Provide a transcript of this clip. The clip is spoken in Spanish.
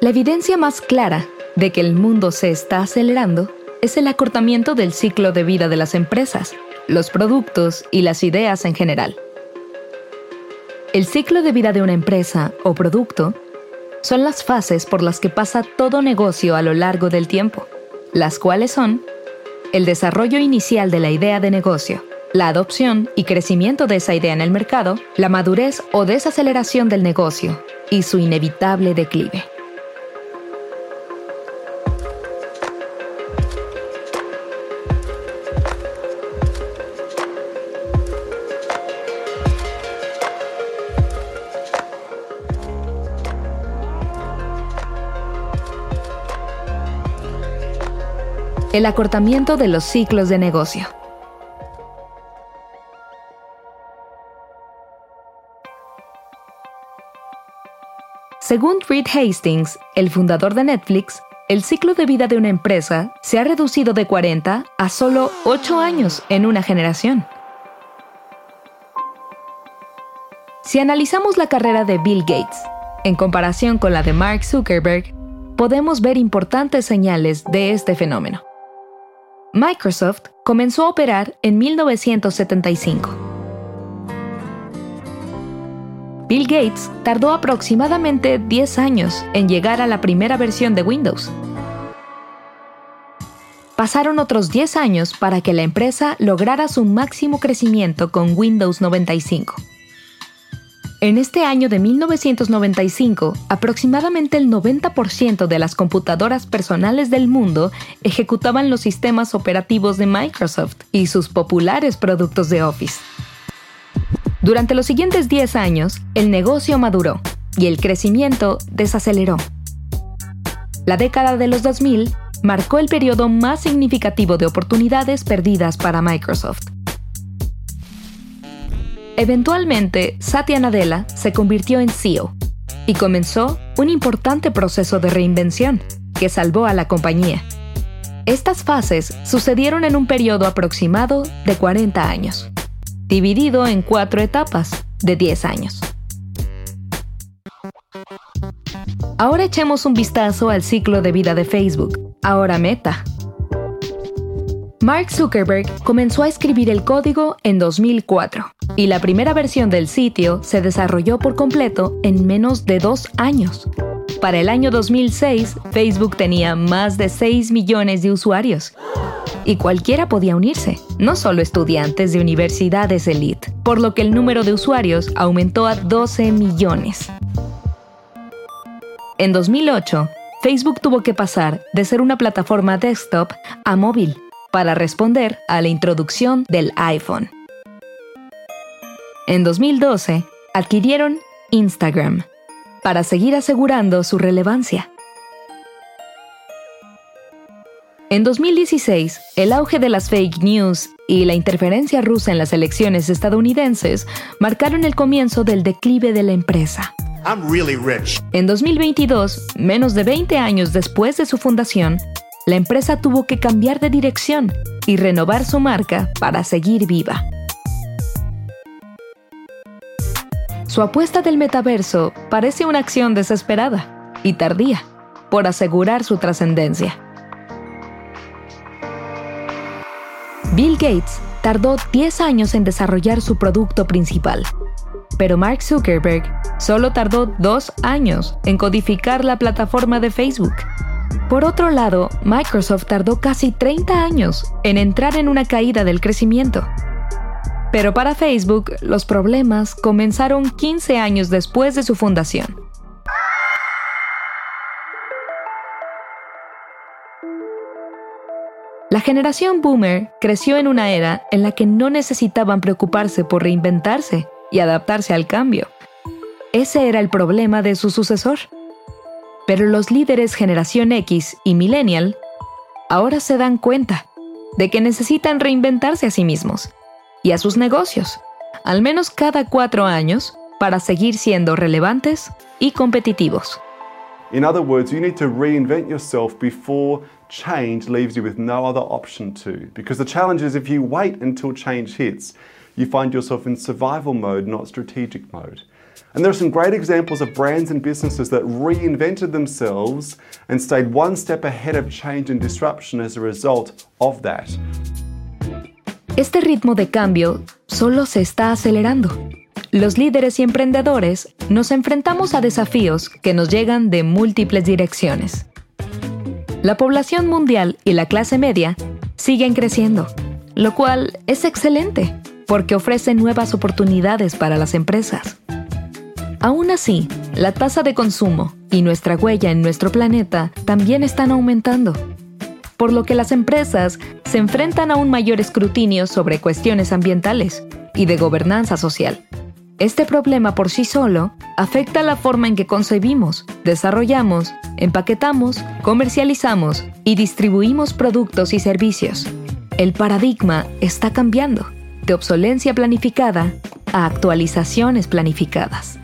La evidencia más clara de que el mundo se está acelerando es el acortamiento del ciclo de vida de las empresas, los productos y las ideas en general. El ciclo de vida de una empresa o producto son las fases por las que pasa todo negocio a lo largo del tiempo, las cuales son el desarrollo inicial de la idea de negocio, la adopción y crecimiento de esa idea en el mercado, la madurez o desaceleración del negocio y su inevitable declive. El acortamiento de los ciclos de negocio. Según Reed Hastings, el fundador de Netflix, el ciclo de vida de una empresa se ha reducido de 40 a solo 8 años en una generación. Si analizamos la carrera de Bill Gates en comparación con la de Mark Zuckerberg, podemos ver importantes señales de este fenómeno. Microsoft comenzó a operar en 1975. Bill Gates tardó aproximadamente 10 años en llegar a la primera versión de Windows. Pasaron otros 10 años para que la empresa lograra su máximo crecimiento con Windows 95. En este año de 1995, aproximadamente el 90% de las computadoras personales del mundo ejecutaban los sistemas operativos de Microsoft y sus populares productos de Office. Durante los siguientes 10 años, el negocio maduró y el crecimiento desaceleró. La década de los 2000 marcó el periodo más significativo de oportunidades perdidas para Microsoft. Eventualmente, Satya Nadella se convirtió en CEO y comenzó un importante proceso de reinvención que salvó a la compañía. Estas fases sucedieron en un periodo aproximado de 40 años, dividido en cuatro etapas de 10 años. Ahora echemos un vistazo al ciclo de vida de Facebook, ahora Meta, Mark Zuckerberg comenzó a escribir el código en 2004 y la primera versión del sitio se desarrolló por completo en menos de dos años. Para el año 2006, Facebook tenía más de 6 millones de usuarios. Y cualquiera podía unirse, no solo estudiantes de universidades elite, por lo que el número de usuarios aumentó a 12 millones. En 2008, Facebook tuvo que pasar de ser una plataforma desktop a móvil para responder a la introducción del iPhone. En 2012, adquirieron Instagram para seguir asegurando su relevancia. En 2016, el auge de las fake news y la interferencia rusa en las elecciones estadounidenses marcaron el comienzo del declive de la empresa. En 2022, menos de 20 años después de su fundación, la empresa tuvo que cambiar de dirección y renovar su marca para seguir viva. Su apuesta del metaverso parece una acción desesperada y tardía por asegurar su trascendencia. Bill Gates tardó 10 años en desarrollar su producto principal, pero Mark Zuckerberg solo tardó 2 años en codificar la plataforma de Facebook. Por otro lado, Microsoft tardó casi 30 años en entrar en una caída del crecimiento. Pero para Facebook, los problemas comenzaron 15 años después de su fundación. La generación boomer creció en una era en la que no necesitaban preocuparse por reinventarse y adaptarse al cambio. Ese era el problema de su sucesor. Pero los líderes generación X y millennial ahora se dan cuenta de que necesitan reinventarse a sí mismos y a sus negocios, al menos cada cuatro años, para seguir siendo relevantes y competitivos. In other words, you need to reinvent yourself before change leaves you with no other option to. Because the challenge is if you wait until change hits, you find yourself in survival mode, not strategic mode. And there are some great examples of brands and businesses that reinvented themselves and stayed one step ahead of change and disruption as a result of that. Este ritmo de cambio solo se está acelerando. Los líderes y emprendedores nos enfrentamos a desafíos que nos llegan de múltiples direcciones. La población mundial y la clase media siguen creciendo, lo cual es excelente porque ofrece nuevas oportunidades para las empresas. Aún así, la tasa de consumo y nuestra huella en nuestro planeta también están aumentando, por lo que las empresas se enfrentan a un mayor escrutinio sobre cuestiones ambientales y de gobernanza social. Este problema por sí solo afecta la forma en que concebimos, desarrollamos, empaquetamos, comercializamos y distribuimos productos y servicios. El paradigma está cambiando, de obsolencia planificada a actualizaciones planificadas.